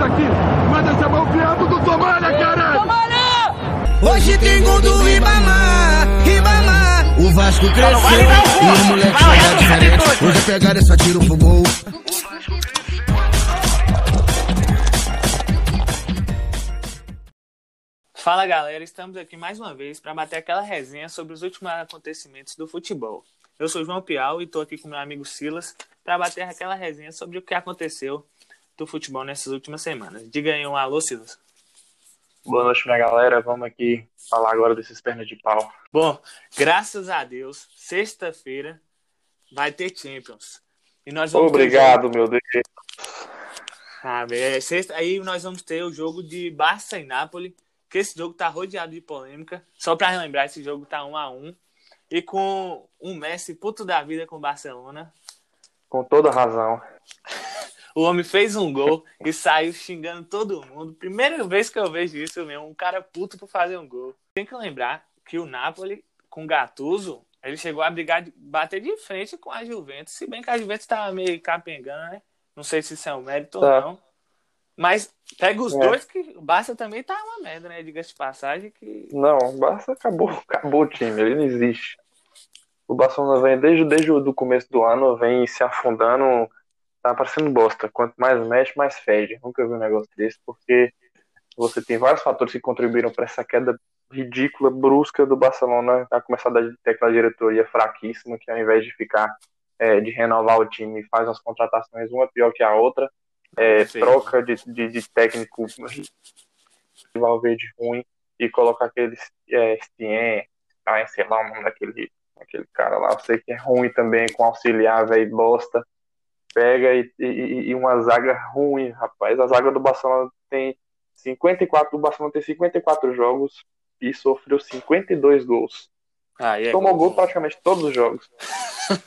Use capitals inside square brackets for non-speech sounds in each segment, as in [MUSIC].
Faz aqui. Manda essa mão fiado do Somália, caralho. Hoje tem gol do Ribamar, Ribamar. O Vasco cresceu e o moleque joga diferente. Hoje a pegada é só tiro pro gol. Fala galera, estamos aqui mais uma vez para bater aquela resenha sobre os últimos acontecimentos do futebol. Eu sou João Piau e estou aqui com meu amigo Silas para bater aquela resenha sobre o que aconteceu do futebol nessas últimas semanas. Diga aí um alô, Silas. Boa noite, minha galera. Vamos aqui falar agora desses pernas de pau. Bom, graças a Deus, sexta-feira vai ter Champions. E nós vamos Obrigado, meu Deus. Ah, é, sexta... Aí nós vamos ter o jogo de Barça e Nápoles que esse jogo tá rodeado de polêmica. Só para relembrar, esse jogo tá 1 a 1 e com um Messi puto da vida com o Barcelona. Com toda razão. O homem fez um gol e saiu xingando todo mundo. Primeira vez que eu vejo isso mesmo, um cara puto por fazer um gol. Tem que lembrar que o Napoli, com Gattuso, ele chegou a brigar, de, bater de frente com a Juventus. Se bem que a Juventus tava meio capengando, né? Não sei se isso é um mérito tá. ou não. Mas pega os é. dois que o Barça também tá uma merda, né? Diga-se de passagem que. Não, o Barça acabou, acabou o time, ele não existe. O Barcelona vem desde, desde o começo do ano, vem se afundando, tá parecendo bosta. Quanto mais mexe, mais fede. Nunca vi um negócio desse, porque você tem vários fatores que contribuíram para essa queda ridícula, brusca do Barcelona, a começar da tecla diretoria fraquíssima, que ao invés de ficar, é, de renovar o time, faz as contratações uma pior que a outra é, troca de, de, de técnico Valverde ruim e colocar aquele é, Stien, ah, sei lá o nome daquele, aquele cara lá, eu sei que é ruim também, com auxiliar, velho, bosta. Pega e, e, e, uma zaga ruim, rapaz. A zaga do Barcelona tem 54, o Barcelona tem 54 jogos e sofreu 52 gols. Ah, é Tomou gol praticamente todos os jogos.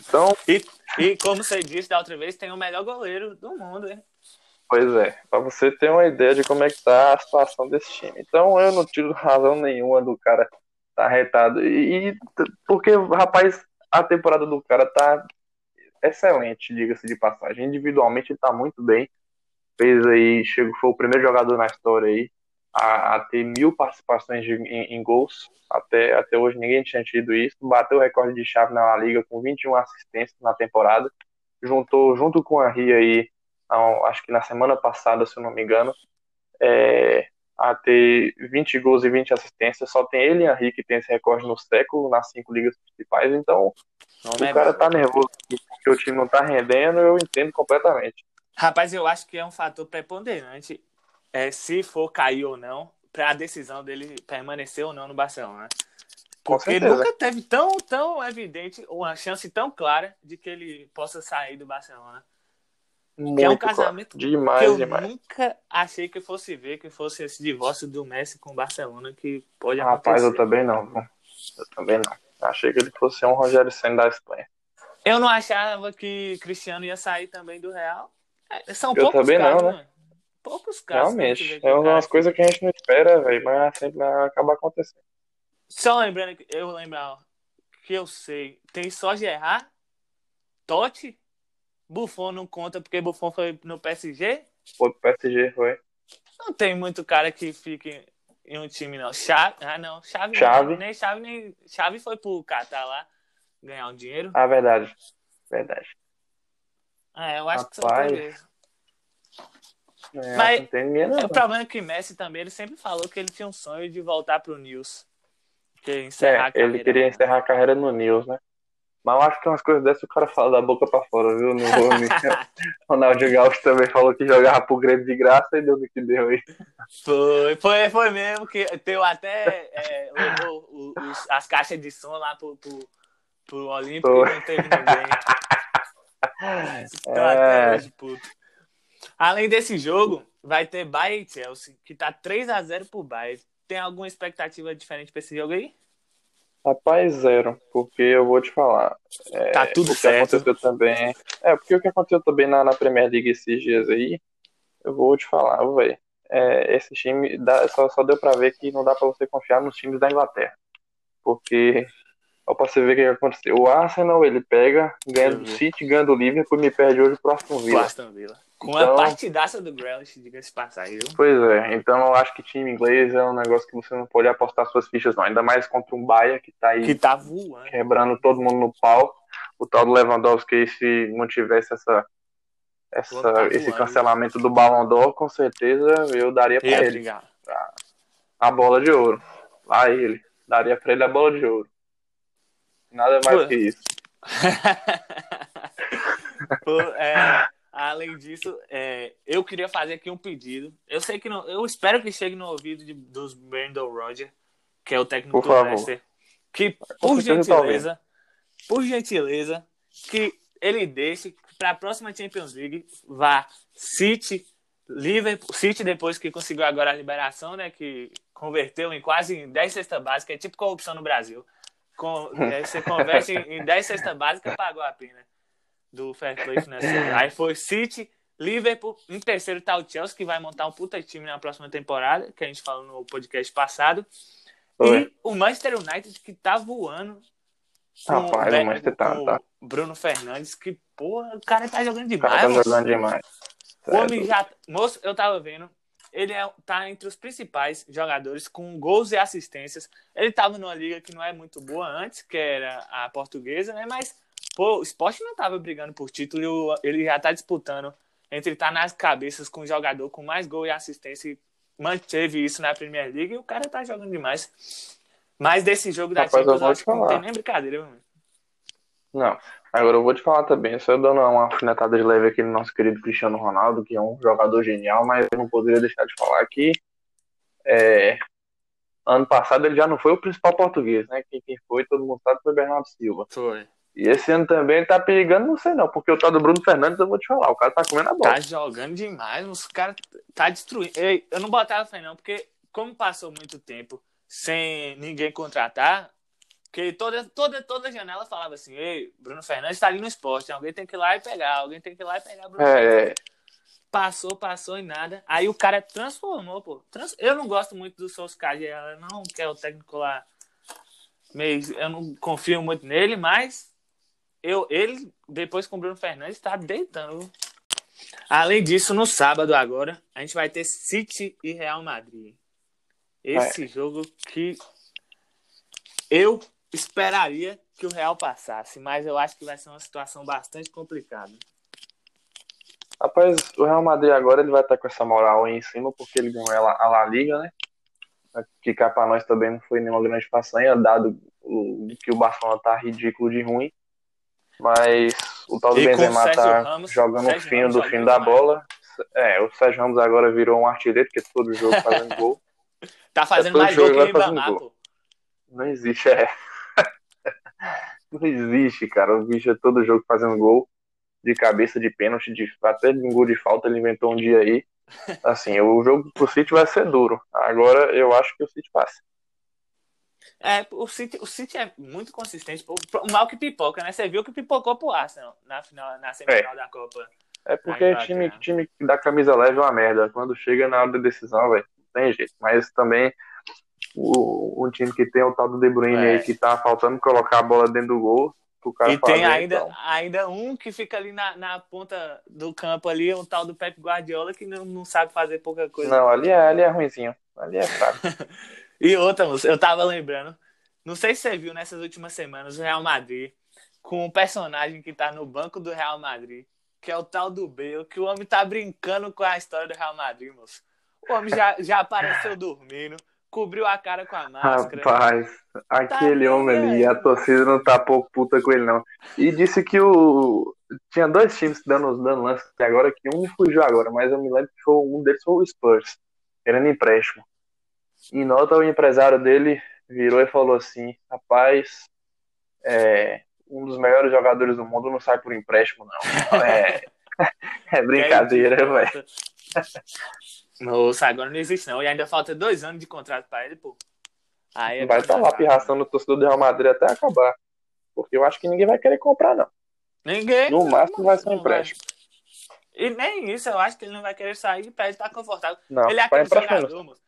Então. [LAUGHS] e, e como você disse da outra vez, tem o melhor goleiro do mundo, hein? Pois é, para você ter uma ideia de como é que tá a situação desse time. Então eu não tiro razão nenhuma do cara tá retado. E porque, rapaz, a temporada do cara tá excelente, diga-se de passagem. Individualmente ele tá muito bem. Fez aí, chegou, foi o primeiro jogador na história aí a, a ter mil participações de, em, em, gols. Até, até hoje ninguém tinha tido isso. Bateu o recorde de chave na La Liga com 21 assistências na temporada. Juntou junto com a Ria aí acho que na semana passada, se eu não me engano, é, a ter 20 gols e 20 assistências. Só tem ele e Henrique que tem esse recorde no século, nas cinco ligas principais. Então, não o é cara tá nervoso porque o time não tá rendendo, eu entendo completamente. Rapaz, eu acho que é um fator preponderante é, se for cair ou não, para a decisão dele permanecer ou não no Barcelona. Porque nunca teve tão, tão evidente, uma chance tão clara de que ele possa sair do Barcelona. Muito que é um casamento demais, que eu demais. nunca achei que fosse ver, que fosse esse divórcio do Messi com o Barcelona, que pode Rapaz, acontecer. Rapaz, eu também não. Eu também não. Achei que ele fosse um Rogério Senna da Espanha. Eu não achava que Cristiano ia sair também do Real. É, são eu poucos também casos, não, né? né? Poucos casos. Realmente. É umas coisas que a gente não espera, velho, mas sempre acaba acontecendo. Só lembrando, eu lembrar que eu sei, tem só Gerard, Totti Buffon não conta porque Buffon foi no PSG? Foi pro PSG, foi. Não tem muito cara que fique em um time, não. Chave, ah, não. Chave, Chave. Nem Chave, nem. Chave foi pro Catar lá ganhar um dinheiro. Ah, verdade. Verdade. É, eu acho Rapaz. que são três. É, Mas o problema é que Messi também, ele sempre falou que ele tinha um sonho de voltar pro News. Que encerrar É, a ele carreira, queria né? encerrar a carreira no News, né? Mas eu acho que umas coisas dessas o cara fala da boca pra fora, viu? Não vou me... [LAUGHS] Ronaldo Gaúcho também falou que jogava pro Grêmio de graça e deu no que deu aí. Foi, foi, foi mesmo que deu até é, o- os- as caixas de som lá pro, pro, pro Olímpico Foi. e não teve ninguém. [LAUGHS] Tô É. até hoje, puto. Além desse jogo, vai ter Bayern e Chelsea, que tá 3x0 pro Bayern. Tem alguma expectativa diferente pra esse jogo aí? Rapaz, zero, porque eu vou te falar. É, Tá tudo o que certo. aconteceu também. É, porque o que aconteceu também na, na Premier League esses dias aí, eu vou te falar, velho. É, esse time dá, só, só deu pra ver que não dá pra você confiar nos times da Inglaterra. Porque, ó, pra você ver o que aconteceu. O Arsenal, ele pega, ganha do Sim. City, ganha do Liverpool e me perde hoje pro Aston Villa. Aston Villa. Com a Então- partidaça do Grealish, diga-se passagem, viu? Pois é, então eu acho que time inglês é um negócio que você não pode apostar suas fichas, não. Ainda mais contra um Bahia que tá aí Que tá voando. quebrando todo mundo no pau. O tal do Lewandowski, se não tivesse essa, essa, tá esse voando. cancelamento do Ballon d'Or, com certeza eu daria pra Ia ele brigar. a bola de ouro. Lá ele. Daria pra ele a bola de ouro. Nada mais Pô. que isso. [LAUGHS] Pô, é, além disso, é, eu queria fazer aqui um pedido. Eu sei que não, eu espero que chegue no ouvido de, dos Brandon Roger, que é o técnico Por do. Leicester, que por gentileza, por gentileza, que ele deixe para a próxima Champions League vá City, Liverpool, City depois que conseguiu agora a liberação, né, que converteu em quase 10 cestas básicas, é tipo corrupção no Brasil. Com, aí [LAUGHS] você converte em em 10 cestas básicas, pagou a pena do Fair Play financeiro. Aí foi City, Liverpool, em terceiro tá o Chelsea, que vai montar um puta time na próxima temporada, que a gente falou no podcast passado. Foi. E o Manchester United, que tá voando. Rapaz, Be- o Manchester tá- tá. Bruno Fernandes, que, porra, o cara tá jogando O cara demais. tá jogando demais. O homem já. Moço, eu tava vendo. Ele é, tá entre os principais jogadores com gols e assistências. Ele tava numa liga que não é muito boa antes, que era a portuguesa, né? Mas, pô, o esporte não tava brigando por título. Ele já tá disputando entre estar nas cabeças com o jogador com mais gol e assistência. E manteve isso na Premier League e o cara tá jogando demais. Mas desse jogo da Rapaz, eu Champions, eu acho que não tem nem brincadeira, meu. amigo. Não. Agora eu vou te falar também, só dando uma alfinetada de leve aqui no nosso querido Cristiano Ronaldo, que é um jogador genial, mas eu não poderia deixar de falar que é, ano passado ele já não foi o principal português, né? Quem, quem foi, todo mundo sabe, foi Bernardo Silva. Foi. E esse ano também ele tá perigando, não sei não, porque o tal do Bruno Fernandes, eu vou te falar, o cara tá comendo a bola. Tá jogando demais, os caras tá destruindo. Eu não botava fé não, porque como passou muito tempo sem ninguém contratar, porque toda, toda, toda janela falava assim, ei, Bruno Fernandes tá ali no esporte, alguém tem que ir lá e pegar, alguém tem que ir lá e pegar Bruno Fernandes. É, Passou, passou e nada. Aí o cara transformou, pô. Trans- Eu não gosto muito do Solskjaer, não, que é o técnico lá. Meio... Eu não confio muito nele, mas eu, ele, depois com o Bruno Fernandes, tá deitando. Além disso, no sábado agora, a gente vai ter City e Real Madrid. Esse jogo que eu esperaria que o Real passasse, mas eu acho que vai ser uma situação bastante complicada. Rapaz, o Real Madrid agora ele vai estar com essa moral aí em cima, porque ele ganhou a La, Liga, né? Que cá pra nós também não foi nenhuma grande façanha, dado o, que o Barcelona tá ridículo de ruim. Mas o tal do E Benzema tá Ramos- jogando o Ramos do fim da bola. É, o Sérgio Ramos agora virou um artilheiro, porque todo jogo fazendo [LAUGHS] gol. Tá fazendo todo mais jogo gol que o gol. pô. Não existe, é. [LAUGHS] Não existe, cara. O bicho é todo jogo fazendo gol de cabeça, de pênalti, de, até de um gol de falta ele inventou um dia aí. [LAUGHS] Assim, o jogo pro City vai ser duro. Agora eu acho que o City passa. É, o City, o City é muito consistente. O mal que pipoca, né? Você viu que pipocou pro Arsenal na, final, na semifinal da Copa. É porque vai, time, time da camisa leve é uma merda. Quando chega na hora da decisão, velho, não tem jeito. Mas também o, um time que tem o tal do De Bruyne É. aí que tá faltando colocar a bola dentro do gol. pro cara E tem fazer, ainda, então. ainda um que fica ali na, na ponta do campo ali, o tal do Pep Guardiola, que não, não sabe fazer pouca coisa. Não, ali é, ali é ruimzinho. Ali é fraco. [LAUGHS] E outra, moço, eu tava lembrando. Não sei se você viu nessas últimas semanas o Real Madrid com um personagem que tá no banco do Real Madrid, que é o tal do Bale, que o homem tá brincando com a história do Real Madrid, moço. O homem já, já apareceu dormindo, cobriu a cara com a máscara. Rapaz, aquele Tá homem ali, a torcida não tá pouco puta com ele, não. E disse que o. Tinha dois times dando, dando lance até agora, que um fugiu agora, mas eu me lembro que foi, um deles foi o Spurs, querendo empréstimo. Em nota, o empresário dele virou e falou assim: rapaz, é, um dos melhores jogadores do mundo não sai por empréstimo, não. [LAUGHS] É, é brincadeira, velho. [LAUGHS] Moça, agora não existe não. E ainda falta dois anos de contrato pra ele, pô. Aí é Vai estar lá complicado. pirraçando o torcedor do Real Madrid até acabar. Porque eu acho que ninguém vai querer comprar, não. Ninguém. No máximo vai ser um Não vai. empréstimo. E nem isso, eu acho que ele não vai querer sair pra ele estar confortável. Não, ele é aquele empréstimo. jogador, moço.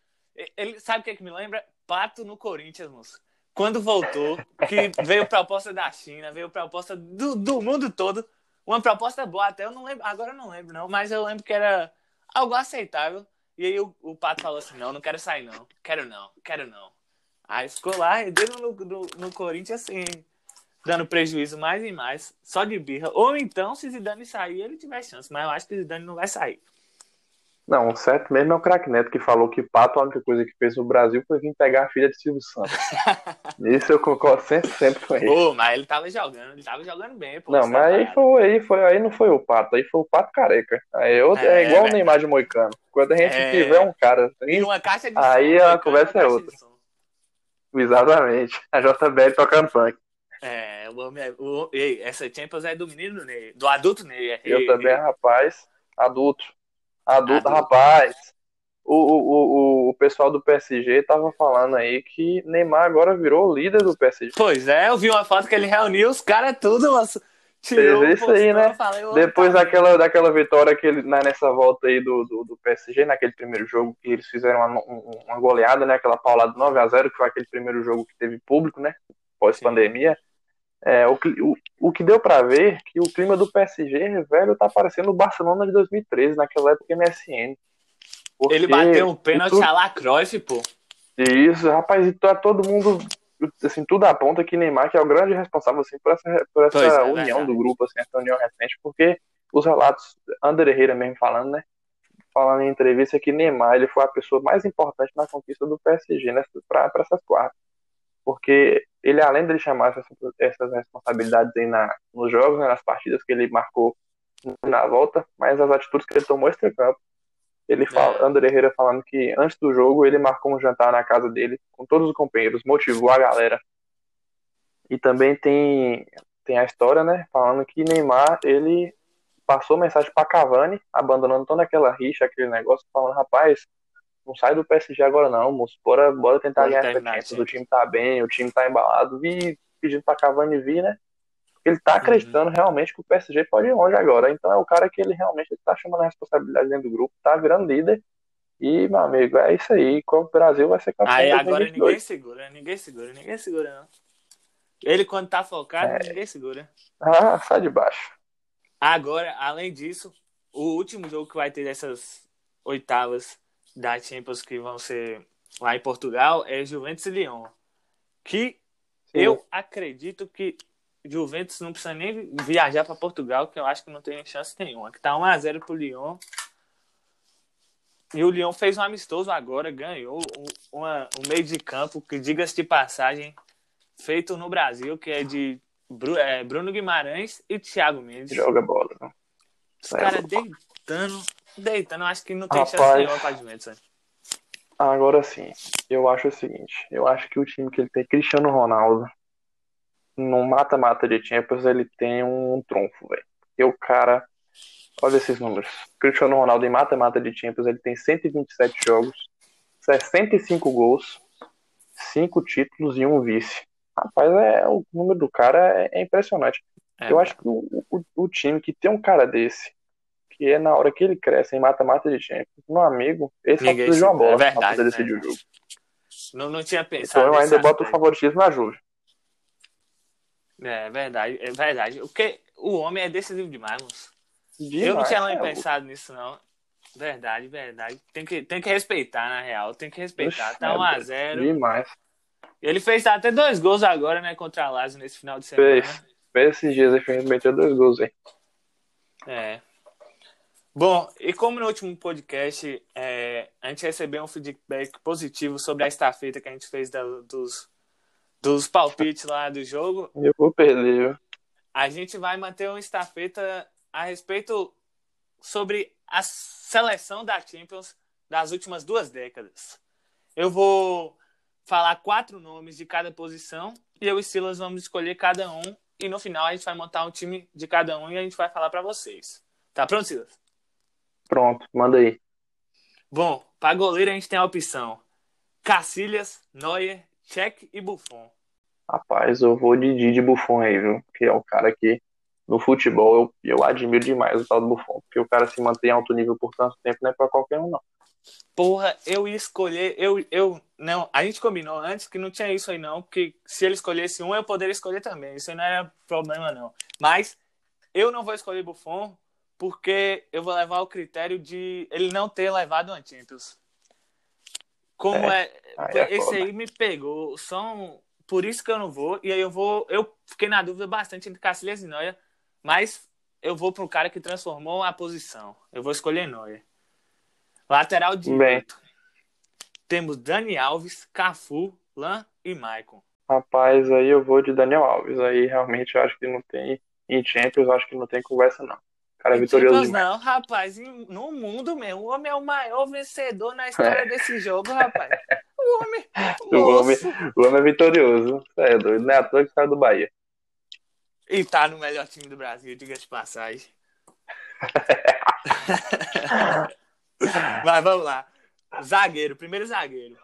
Ele sabe o que, é que me lembra? Pato no Corinthians, moço. Quando voltou, que veio proposta da China, veio proposta do, do mundo todo. uma proposta boa até, eu não lembro, agora eu não lembro não, mas eu lembro que era algo aceitável. E aí o, o Pato falou assim, não, não quero sair não, quero não, quero não. Aí ficou lá, rendendo no, no, no Corinthians, assim, dando prejuízo mais e mais, só de birra. Ou então, se Zidane sair, ele tiver chance, mas eu acho que Zidane não vai sair. Não, o certo mesmo é o craque Neto que falou que Pato, a única coisa que fez no Brasil foi vir pegar a filha de Silvio Santos. [LAUGHS] Isso eu concordo sempre, sempre com ele. Pô, mas ele tava jogando, ele tava jogando bem, pô. Não, você mas aí foi, aí foi, aí não foi o Pato, aí foi o Pato careca. Aí eu- é, É, igual o velho. Neymar de Moicano. Quando a gente É. tiver um cara assim, uma caixa de Aí som, a conversa é outra. exatamente, a JBL tocando funk. É, o homem é, o, ei, essa Champions é do menino Ney, do adulto Ney. é- Eu ei, também, ei. rapaz, adulto. Adulto, rapaz. O, o, o, o pessoal do PSG tava falando aí que Neymar agora virou líder do PSG. Pois é, eu vi uma foto que ele reuniu os caras tudo, moço. Tirou Teve isso aí, né? falei, Depois tá daquela, daquela vitória que ele, nessa volta aí do, do, do PSG, naquele primeiro jogo, que eles fizeram uma, um- uma goleada, né? Aquela paulada 9x0, que foi aquele primeiro jogo que teve público, né? Pós-pandemia. É, o, o, o que deu pra ver que o clima do PSG, velho, tá parecendo o Barcelona de 2013, naquela época MSN. Porque Ele bateu um pênalti tudo- a la Cruyff, pô. Isso, rapaz, e tá todo mundo, assim, tudo aponta que Neymar que é o grande responsável, assim, por essa, por essa é, união verdade. do grupo, assim, essa união recente, porque os relatos, Ander Herrera mesmo falando, né, falando em entrevista que Neymar, ele foi a pessoa mais importante na conquista do PSG, né, pra, pra essas quartas. Porque ele, além de chamar essas, essas responsabilidades aí na, nos jogos, né, nas partidas que ele marcou na volta, mas as atitudes que ele tomou extra-campo, ele fala, É. André Herrera falando que antes do jogo ele marcou um jantar na casa dele com todos os companheiros, motivou a galera. E também tem, tem a história, né, falando que Neymar, ele passou mensagem pra Cavani, abandonando toda aquela rixa, aquele negócio, falando, rapaz, não sai do PSG agora não, moço, bora, bora tentar Bora ganhar essa terminar Champions, o time tá bem, o time tá embalado, e pedindo pra Cavani vir, né, ele tá acreditando realmente que o PSG pode ir longe agora. Então é o cara que ele realmente tá chamando a responsabilidade dentro do grupo, tá virando líder. E, meu amigo, é isso aí. O Brasil vai ser campeão Aí agora 2022. ninguém segura, ninguém segura, ninguém segura, não. Ele, quando tá focado, É. ninguém segura. Ah, sai de baixo. Agora, além disso, o último jogo que vai ter dessas oitavas da Champions que vão ser lá em Portugal é Juventus e Lyon. Que Sim. eu acredito que Juventus não precisa nem viajar para Portugal, que eu acho que não tem chance nenhuma. Que tá 1x0 pro Lyon. E o Lyon fez um amistoso agora, ganhou um, uma- um meio de campo que, diga-se de passagem, feito no Brasil, que é de Bru- é, Bruno Guimarães e Thiago Mendes. Joga bola. Não. Os caras deitando, deitando. Eu acho que não tem chance Rapaz. nenhuma pra Juventus. Agora sim, eu acho o seguinte: eu acho que o time que ele tem, Cristiano Ronaldo, no mata-mata de Champions, ele tem um trunfo, velho. E o cara, olha esses números: Cristiano Ronaldo em mata-mata de Champions, ele tem 127 jogos, 65 gols, 5 títulos e um vice. Rapaz, é, o número do cara é, é impressionante. É, Eu acho que o, o, o time que tem um cara desse, que é na hora que ele cresce em mata-mata de Champions, meu amigo, esse Ninguém precisa de uma bola é pra verdade, poder decidir né? o jogo. não, não tinha Então pensado eu nesse ainda boto o favoritismo na Juve. É verdade, é verdade. Porque o homem é decisivo demais, moço. eu não Demais, tinha nem é, pensado nisso, não. Verdade, verdade. Tem que, tem que respeitar, na real. Tem que respeitar. Oxe, Tá é 1x0. Demais. Ele fez até dois gols agora, né, contra a Lazio nesse final de semana. Fez. Fez esses dias fez meteu dois gols aí. É. Bom, e como no último podcast é, a gente recebeu um feedback positivo sobre a estafeta que a gente fez da- dos, dos palpites lá do jogo, Eu vou perder, viu? a gente vai manter uma estafeta a respeito sobre a seleção da Champions das últimas duas décadas. Eu vou falar quatro nomes de cada posição e eu e Silas vamos escolher cada um e no final a gente vai montar um time de cada um e a gente vai falar para vocês. Tá pronto, Silas? Pronto, manda aí. Bom, para goleiro a gente tem a opção Cacilhas, Neuer, Cech e Buffon. Rapaz, eu vou de Didi Buffon aí, viu? Que é o cara que no futebol eu, eu admiro demais o tal do Buffon. Porque o cara se mantém em alto nível por tanto tempo não é pra qualquer um, não. Porra, eu ia escolher, eu, eu, não, a gente combinou antes que não tinha isso aí não, porque se ele escolhesse um, eu poderia escolher também, isso aí não era problema não. Mas eu não vou escolher Buffon porque eu vou levar o critério de ele não ter levado uma Champions. Como é, aí é esse foda. aí me pegou, são por isso que eu não vou e aí eu vou, eu fiquei na dúvida bastante entre Cacilhas e Neuer, mas eu vou pro cara que transformou a posição. Eu vou escolher Neuer. Lateral direito. Temos Dani Alves, Cafu, Lan e Maicon. Rapaz, aí eu vou de Daniel Alves. Aí realmente eu acho que não tem. Em Champions, eu acho que não tem conversa, não. Cara é vitorioso Champions demais. não, rapaz, no mundo mesmo. O homem é o maior vencedor na história [LAUGHS] desse jogo, rapaz. O homem, O homem, o homem é vitorioso. É doido. Não é à toa que saiu do Bahia. E tá no melhor time do Brasil, diga de passagem. [LAUGHS] Mas vamos lá. Zagueiro, primeiro zagueiro.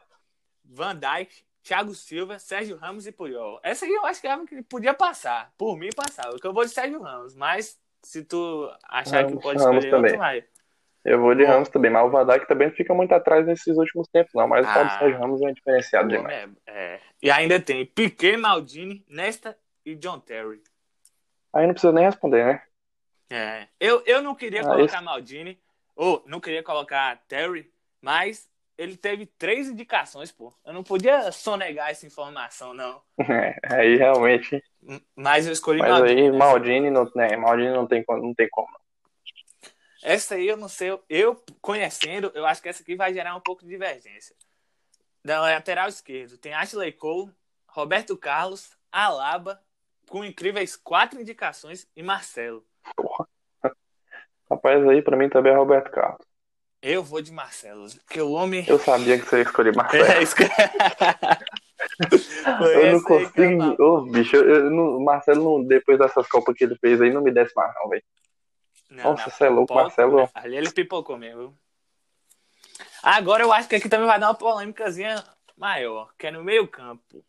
Van Dijk, Thiago Silva, Sérgio Ramos e Puyol. Essa aí eu acho que é que podia passar. Por mim, passava. Porque eu vou de Sérgio Ramos. Mas se tu achar que Ramos, pode Ramos escolher outro, também. vai. Eu vou de Bom. Ramos também, mas o Van Dijk também não fica muito atrás nesses últimos tempos, não. Mas o Ah. Sérgio Ramos é diferenciado demais. é- é. E ainda tem Piquet, Maldini, Nesta e John Terry. Aí não precisa nem responder, né? É. Eu, eu não queria Ah, colocar Maldini, ou não queria colocar Terry, mas ele teve três indicações, pô. Eu não podia sonegar essa informação, não. É, [LAUGHS] aí realmente. Mas eu escolhi Mas Maldini. aí né? Maldini não, né, Maldini não tem, como- não tem como. Essa aí eu não sei. Eu conhecendo, eu acho que essa aqui vai gerar um pouco de divergência. Da lateral esquerdo, tem Ashley Cole, Roberto Carlos, Alaba, com incríveis quatro indicações, e Marcelo. Porra. [LAUGHS] Rapaz, aí pra mim também é Roberto Carlos. Eu vou de Marcelo, porque o homem. Eu sabia que você ia escolher Marcelo. É isso que... Foi Eu não eu consigo. Ô, bicho, eu, não- o Marcelo, não- depois dessas Copas que ele fez aí, não me desce mais, não, velho. Nossa, você é louco, Marcelo. Ali ele pipocou mesmo. Agora eu acho que aqui também vai dar uma polêmicazinha maior, que é no meio campo.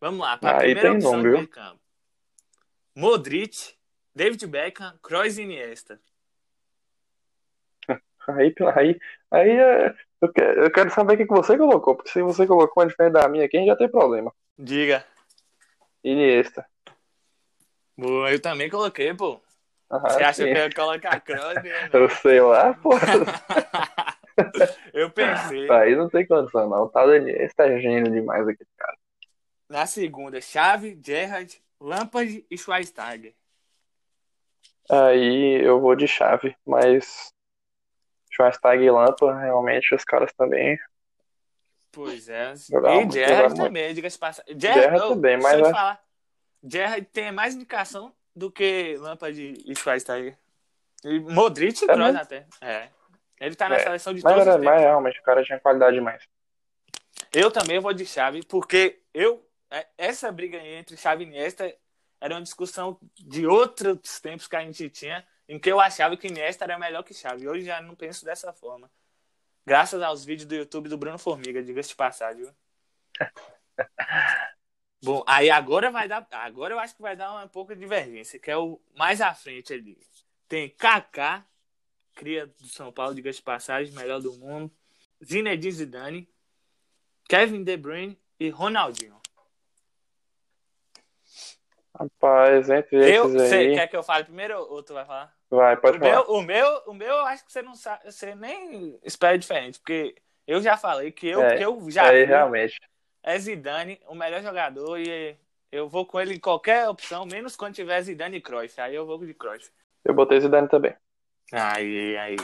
Vamos lá, para a primeira tem opção nome, do viu? meio campo. Modric, David Beckham, Kroos e Iniesta. Aí, aí, aí é, eu, quero, eu quero saber o que você colocou, porque se você colocou uma diferente da minha aqui, a gente já tem problema. Diga. Iniesta. Boa, eu também coloquei, pô. Ah, Você acha sim. que eu ia colocar Kroos? né? [LAUGHS] Eu sei lá, pô. [LAUGHS] Eu pensei. Aí não tem condição, não. O tal do Iniesta é gênio demais aqui, cara. Na segunda, Xavi, Gerrard, Lampard e Schweinsteiger. Aí eu vou de chave, mas Schweinsteiger e Lampa, realmente, os caras também. Pois é. Jogar e Gerrard também, diga-se passagem. Gerrard também, mas eu te é- falar, Gerrard tem mais indicação do que Lampard e Schweinsteiger. E Modric e É Kroos até. É. Ele tá na É. seleção de Mas, todos os era, mas realmente, o cara tinha qualidade demais. Eu também vou de Xavi, porque eu é, essa briga entre Xavi e Iniesta era uma discussão de outros tempos que a gente tinha, em que eu achava que Iniesta era melhor que Xavi. Hoje já não penso dessa forma. Graças aos vídeos do YouTube do Bruno Formiga, diga-se de passagem. [LAUGHS] Bom, aí agora vai dar, agora eu acho que vai dar uma pouca divergência, que é o mais à frente ali. Tem Kaká, cria do São Paulo, diga-se de passagem, melhor do mundo. Zinedine Zidane, Kevin De Bruyne e Ronaldinho. Rapaz, entre Eu, esses você aí. quer que eu fale primeiro ou tu vai falar? Vai, pode o, falar. meu, o, meu, o meu, eu acho que você não sabe, você nem espera diferente, porque eu já falei que eu, É, que eu já vi, realmente. é Zidane, o melhor jogador, e eu vou com ele em qualquer opção, menos quando tiver Zidane e Cruyff. Aí eu vou de Cruyff. Eu botei Zidane também. Aí, aí.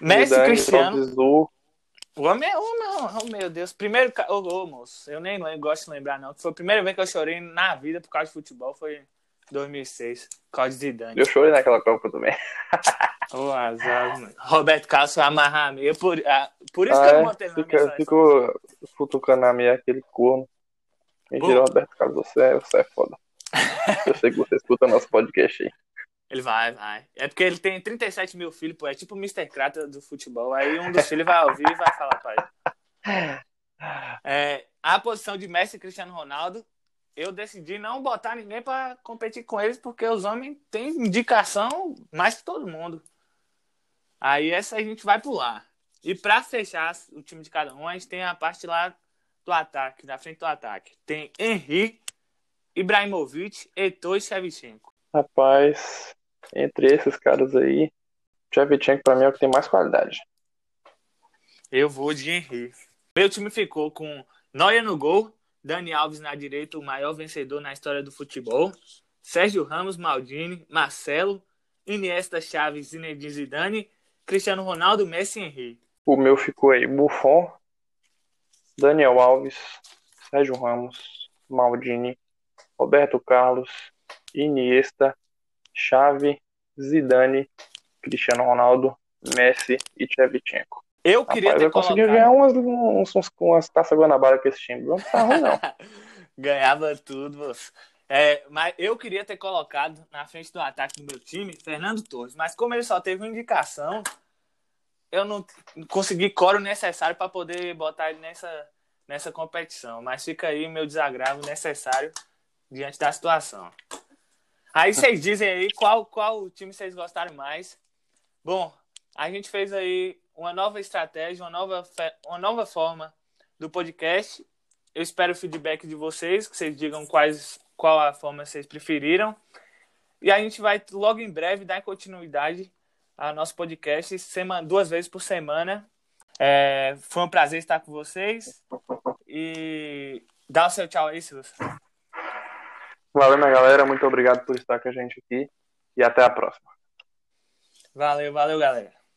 Messi Zidane, Cristiano. O homem é um, não. Oh, meu Deus. Primeiro. Ô, ô, moço, eu nem gosto de lembrar, não. Foi a primeira vez que eu chorei na vida por causa de futebol. Foi 2006. Por causa de Zidane. Eu chorei naquela Copa também. [LAUGHS] Ô, azar, mano. Roberto Carlos foi amarrar meio. Por, ah, por isso Ah, que eu não é? botei na minha Fica, ficou futucando na minha aquele corno. Mentira. Roberto Carlos, você é, você é foda. [LAUGHS] Eu sei que você escuta nosso podcast aí. Ele vai, vai. É porque ele tem 37 mil filhos, pô. É tipo o Mr. Crata do futebol. Aí um dos filhos vai ouvir e vai falar pra ele. [LAUGHS] É, a posição de Messi e Cristiano Ronaldo, eu decidi não botar ninguém pra competir com eles, porque os homens têm indicação mais que todo mundo. Aí essa a gente vai pular. E pra fechar o time de cada um, a gente tem a parte lá do ataque, da frente do ataque. Tem Henry, Ibrahimovic, Eto'o e Shevchenko. Rapaz, Entre esses caras aí, Shevchenko pra mim é o que tem mais qualidade. Eu vou de Henry. Meu time ficou com Neuer no gol, Dani Alves na direita, o maior vencedor na história do futebol, Sérgio Ramos, Maldini, Marcelo, Iniesta, Chaves, Zinedine Zidane, Cristiano Ronaldo, Messi e Henry. O meu ficou aí Buffon, Daniel Alves, Sérgio Ramos, Maldini, Roberto Carlos, Iniesta, Xavi, Zidane, Cristiano Ronaldo, Messi e Shevchenko. Eu queria Rapaz, ter eu consegui ganhar umas, uns, uns, umas taças Guanabara com esse time. Não tá ruim, não. [LAUGHS] Ganhava tudo. É, mas eu queria ter colocado na frente do ataque do meu time Fernando Torres, mas como ele só teve uma indicação, eu não consegui coro necessário para poder botar ele nessa, nessa competição. Mas fica aí meu desagravo necessário diante da situação. Aí vocês dizem aí qual, qual time vocês gostaram mais. Bom, a gente fez aí uma nova estratégia, uma nova, uma nova forma do podcast. Eu espero o feedback de vocês, que vocês digam quais, qual a forma vocês preferiram. E a gente vai logo em breve dar continuidade ao nosso podcast semana, duas vezes por semana. É, foi um prazer estar com vocês. E dá o seu tchau aí, Silvio. Valeu, minha galera. Muito obrigado por estar com a gente aqui. E até a próxima. Valeu, valeu, galera.